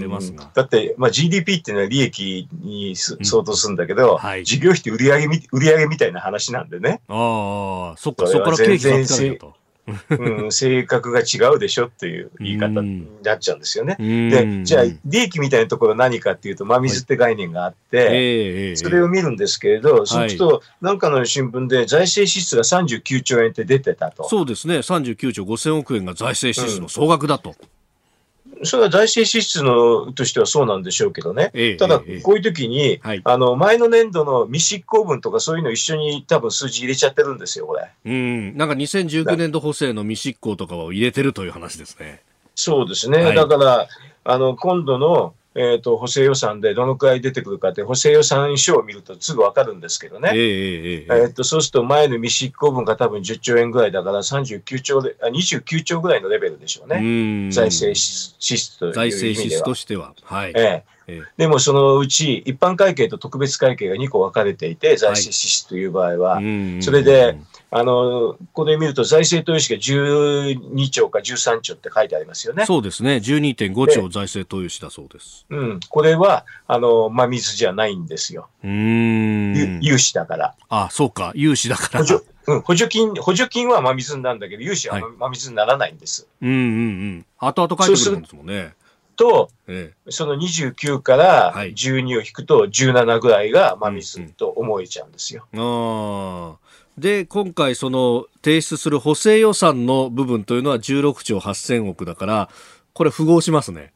出ますが。だって、まあ、GDP っていうのは利益に相当するんだけど、うんはい、事業費って売上み売上みたいな話なんでね。ああ、そっか、そこから経費が使うと。うん、性格が違うでしょっていう言い方になっちゃうんですよね。で、じゃあ、利益みたいなところ何かっていうと、真水って概念があって、それを見るんですけれど、そうすると、なんかの新聞で財政支出が39兆円って出てたと。そうですね、39兆5000億円が財政支出の総額だと。うんそれは財政支出のとしてはそうなんでしょうけどね、ええ、ただ、こういう時に、え、あの前の年度の未執行分とかそういうの一緒に多分数字入れちゃってるんですよ、これ。うん、なんか2019年度補正の未執行とかを入れてるという話ですね。そうですね、はい、だからあの今度のえーと、補正予算でどのくらい出てくるかって、補正予算書を見るとすぐ分かるんですけどね、えー、えー、とそうすると前の未執行分が多分10兆円ぐらいだから、39兆であ29兆ぐらいのレベルでしょうね、財政支出という。財政支出としては。はい。えーでもそのうち一般会計と特別会計が2個分かれていて、財政支出という場合は、はい、それで、あの、これ見ると財政投融資が12兆か13兆って書いてありますよね。そうですね。12.5兆財政投融資だそうです。うん。これは、あの、真水じゃないんですよ。うん。融資だから。あそうか。融資だから。補助、うん、補助金、補助金は真水なんだけど、融資は真水にならないんです。はい、うんうんうん。後々書いてくるんですもんね。と、ええ、その29から12を引くと17ぐらいが真水と思えちゃうんですよ。うんうん、あで、今回その提出する補正予算の部分というのは16兆8000億だから、これ符合しますね。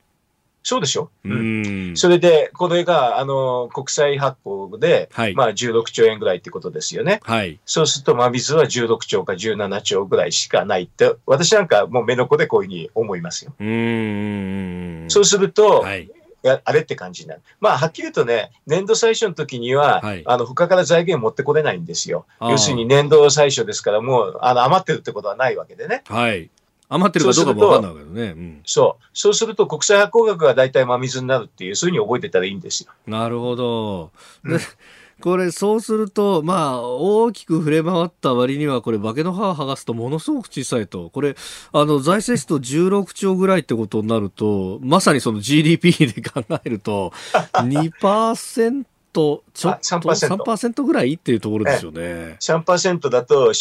そうでしょ？うん。それで、これが、あの、国債発行で、はい、まあ16兆円ぐらいってことですよね。はい。そうすると、真水は16兆か17兆ぐらいしかないって、私なんかもう目の子でこういうふうに思いますよ。うん。そうすると、はい。やあれって感じになる。まあ、はっきり言うとね、年度最初の時には、はい、あの、他から財源持ってこれないんですよ。要するに年度最初ですから、もう、あの、余ってるってことはないわけでね。はい。余ってるかどうかも分かんないけどね。うん、そう。そうすると、国際発行額が大体真水になるっていう、そういうふうに覚えてたらいいんですよ。なるほど。うんこれそうすると、まあ、大きく触れ回った割には、これ、化けの歯を剥がすとものすごく小さいと。これ、あの、財政出と16兆ぐらいってことになると、まさにその GDP で考えると、*laughs* 2%と、ちょっと3%、3%ぐらいっていうところですよね。ええ、3%だと、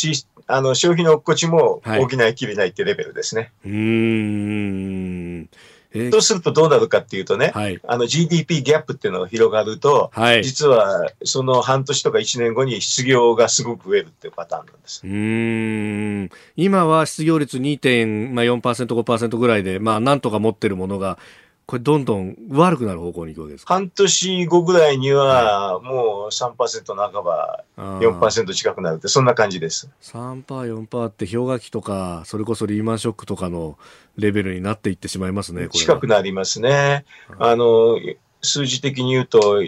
あの消費の落っこちも補いきれないってレベルですね。はい、うんえー、そうするとどうなるかっていうとね、はい、あの GDP ギャップっていうのが広がると、はい、実はその半年とか1年後に失業がすごく増えるっていうパターンなんです。うん。今は失業率2.4%、5%ぐらいで、まあ、なんとか持ってるものが、これどんどん悪くなる方向に行くわけですか？半年後ぐらいには、もう3%半ば、4%近くなるって、そんな感じです。3%、4%って氷河期とか、それこそリーマンショックとかのレベルになっていってしまいますね、近くなりますね。あの、数字的に言うと、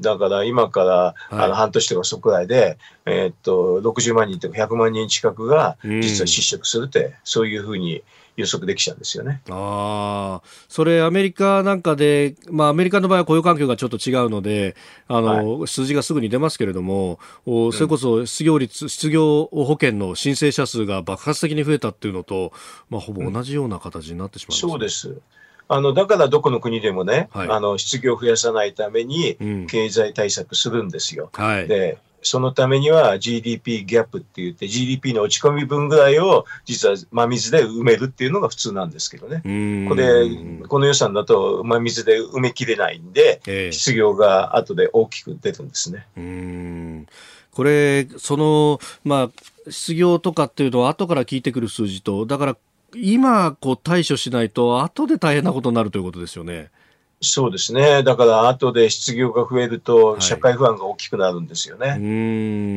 だから今から、あの半年とかそこくらいで、えー、っと、60万人とか100万人近くが実は失職するって、うん、そういうふうに予測できちゃうんですよね。ああ、それアメリカなんかで、まあアメリカの場合は雇用環境がちょっと違うので、あの、はい、数字がすぐに出ますけれども、おそれこそ失業率、うん、失業保険の申請者数が爆発的に増えたっていうのと、まあほぼ同じような形になってしまう、ねうん、そうです。あのだからどこの国でもね、はい、あの失業を増やさないために経済対策するんですよ。うんはい、でそのためには GDP ギャップって言って GDP の落ち込み分ぐらいを実は真水で埋めるっていうのが普通なんですけどね。これ、この予算だと真水で埋めきれないんで、えー、失業が後で大きく出るんですね。うんこれ、その、まあ、失業とかっていうのは後から聞いてくる数字と、だから今こう対処しないと後で大変なことになるということですよね。そうですね。だから後で失業が増えると社会不安が大きくなるんですよね。は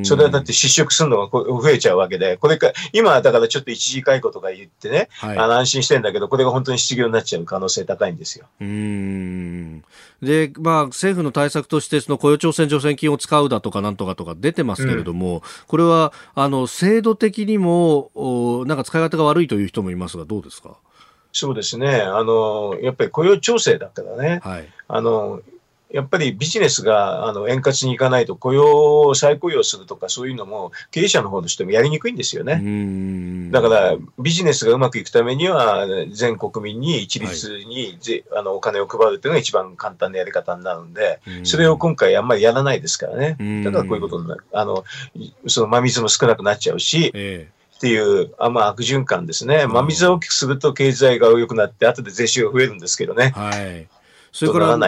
い、それはだって失職するのが増えちゃうわけで、これか、今だからちょっと一時解雇とか言ってね、はい、あの安心してんだけど、これが本当に失業になっちゃう可能性高いんですよ。うんで、まあ政府の対策としてその雇用調整助成金を使うだとかなんとかとか出てますけれども、うん、これはあの制度的にもおなんか使い方が悪いという人もいますが、どうですか？そうですね。あの、やっぱり雇用調整だからね。はい、あの、やっぱりビジネスがあの円滑にいかないと雇用を再雇用するとかそういうのも経営者の方としてもやりにくいんですよね。だからビジネスがうまくいくためには全国民に一律に、はい、あのお金を配るというのが一番簡単なやり方になるんで、それを今回あんまりやらないですからね。だからこういうことになる。あの、その真水も少なくなっちゃうし、えーっていう、あまあ、悪循環ですね。真水を大きくすると経済が良くなって、後で税収が増えるんですけどね。はい。それから、ま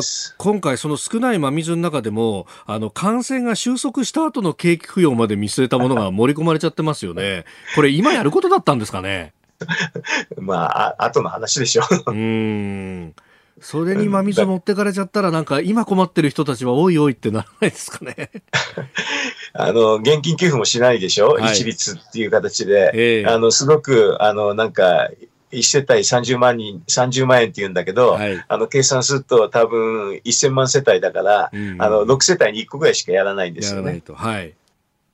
あ、今回、その少ない真水の中でも、あの、感染が収束した後の景気浮揚まで見据えたものが *laughs* 盛り込まれちゃってますよね。これ、今やることだったんですかね？*laughs* まあ、後の話でしょう。うん。それに真水持ってかれちゃったら、なんか今困ってる人たちはおいおいってならないですかね。*laughs* あの、現金給付もしないでしょ、はい、一律っていう形で。えー、あの、すごく、あの、なんか、1世帯30万人、30万円って言うんだけど、はい、あの、計算すると多分1000万世帯だから、うん、あの、6世帯に1個ぐらいしかやらないんですよね。はい。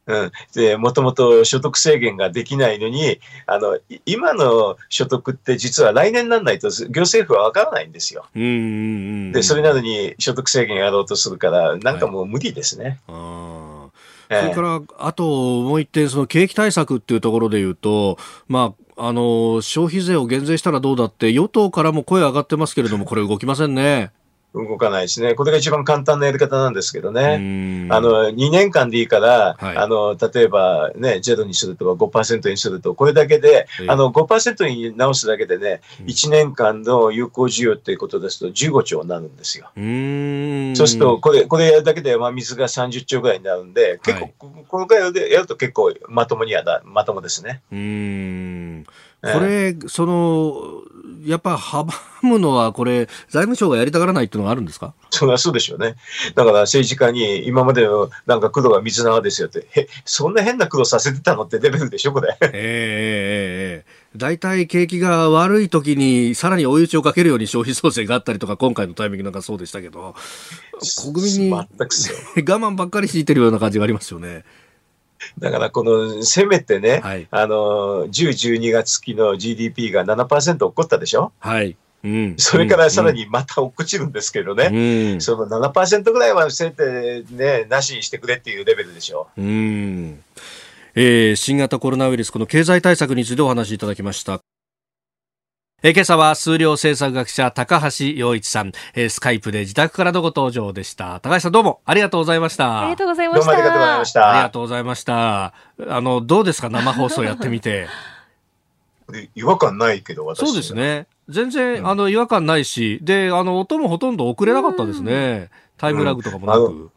うん、でもともと所得制限ができないのにあの今の所得って実は来年にならないと行政府は分からないんですよ。でそれなのに所得制限やろうとするからなんかもう無理ですね。はい、それから、あともう一点、その景気対策っていうところで言うと、まあ、あの消費税を減税したらどうだって、与党からも声上がってますけれども、これ、動きませんね。動かないですね。これが一番簡単なやり方なんですけどね。あの、2年間でいいから、はい、あの、例えばね、0にするとか5%にすると、これだけで、あの、5%に直すだけでね、1年間の有効需要っていうことですと15兆になるんですよ。そうすると、これ、これやるだけで、まあ、水が30兆ぐらいになるんで、結構、はい、このぐらいでやると結構まともにはだ、まともですね。うん。これ、その、やっぱ阻むのは、これ、財務省がやりたがらないっていうのがあるんですか？そりゃそうでしょうね。だから政治家に、今までのなんか苦労は水縄ですよって、え、そんな変な苦労させてたのってレベルでしょ、これ。ええええ大体景気が悪い時にさらに追い打ちをかけるように消費増税があったりとか今回のタイミングなんかそうでしたけど国民に *laughs* 我慢ばっかり強いてるような感じがありますよね。*laughs* だからこのせめてね、はい、あの10、12月期の GDP が7%落っこったでしょ？はい。うん、それからさらにまた落っこちるんですけどね、うん、その7%ぐらいはせめて、ね、なしにしてくれっていうレベルでしょ。う、うん。えー、新型コロナウイルス、この経済対策についてお話しいただきました。えー、今朝は数量政策学者高橋洋一さん、えー、スカイプで自宅からのご登場でした。高橋さんどうも。ありがとうございました。ありがとうございました。どうもありがとうございました。ありがとうございました。あのどうですか？生放送やってみて。*laughs* 違和感ないけど私。そうですね。全然、うん、あの違和感ないし。であの音もほとんど遅れなかったですね。タイムラグとかもなく、うん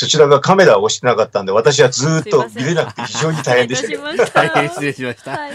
そちらがカメラを押してなかったんで、私はずっと見れなくて非常に大変 *laughs* でした。大変失礼しました。はい、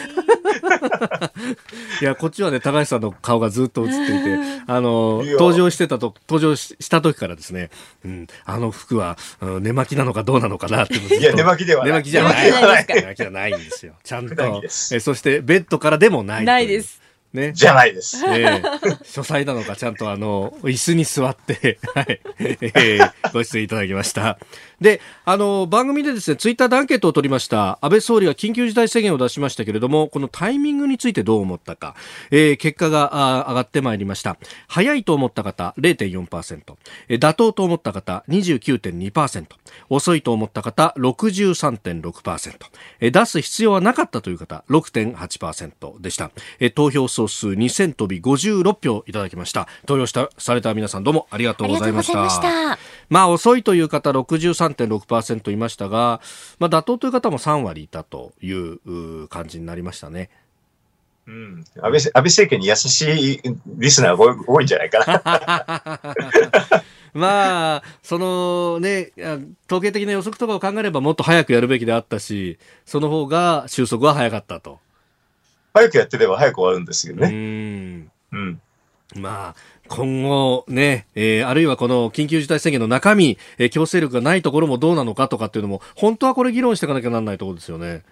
いや、こっちはね、高橋さんの顔がずっと映っていて、*laughs* あの、登場してたと、登場した時からですね、うん、あの服は、うん、寝巻きなのかどうなのかなって。いや、寝巻きではない。寝巻きじゃない。寝巻きじゃない *laughs* んですよ。ちゃんと。えそして、ベッドからでもない。ないです。ね。じゃないです。えー、*laughs* 書斎なのか、ちゃんとあの、椅子に座って、*laughs* はい、えー、ご出演いただきました。で、あの、番組でですね、ツイッターでアンケートを取りました。安倍総理が緊急事態宣言を出しましたけれども、このタイミングについてどう思ったか、えー、結果が上がってまいりました。早いと思った方、0.4%。妥当と思った方、29.2%。遅いと思った方、63.6%。出す必要はなかったという方、6.8%でした。投票総数2000飛び56票いただきました。投票したされた皆さんどうもありがとうございました。ままあ遅いという方63.6%いましたが、まあ妥当という方も3割いたという感じになりましたね。うん、安倍安倍政権に優しいリスナーが多いんじゃないかな。*laughs* まあ、そのね、統計的な予測とかを考えればもっと早くやるべきであったし、その方が収束は早かったと。早くやってれば早く終わるんですよね。うん。うん。まあ、今後ね、えー、あるいはこの緊急事態宣言の中身、えー、強制力がないところもどうなのかとかっていうのも、本当はこれ議論していかなきゃならないところですよね。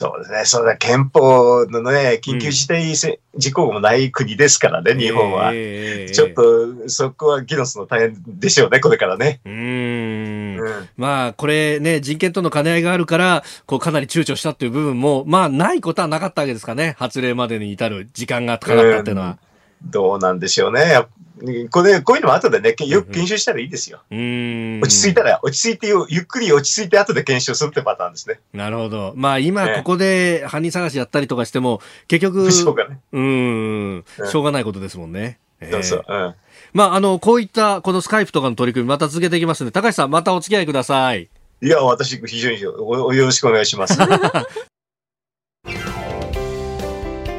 そうですね。それ憲法のね、緊急事態事項もない国ですからね、うん、日本は、えー、ちょっと、そこは議論するの大変でしょうね、これからね。うんうん、まあ、これね、人権との兼ね合いがあるから、こう、かなり躊躇したっていう部分も、まあ、ないことはなかったわけですかね。発令までに至る時間がかかったっていうのは。どうなんでしょうね。これ、こういうのも後でね、よく検証したらいいですよ。うん。落ち着いたら、落ち着いて、ゆっくり落ち着いて後で検証するってパターンですね。なるほど。まあ今ここで犯人探しやったりとかしても、結局、しょうがない。うん、しょうがないことですもんね。そうそう。うん。まあ、あの、こういった、このスカイプとかの取り組み、また続けていきますので、高橋さん、またお付き合いください。いや、私、非常におよろしくお願いします。*laughs*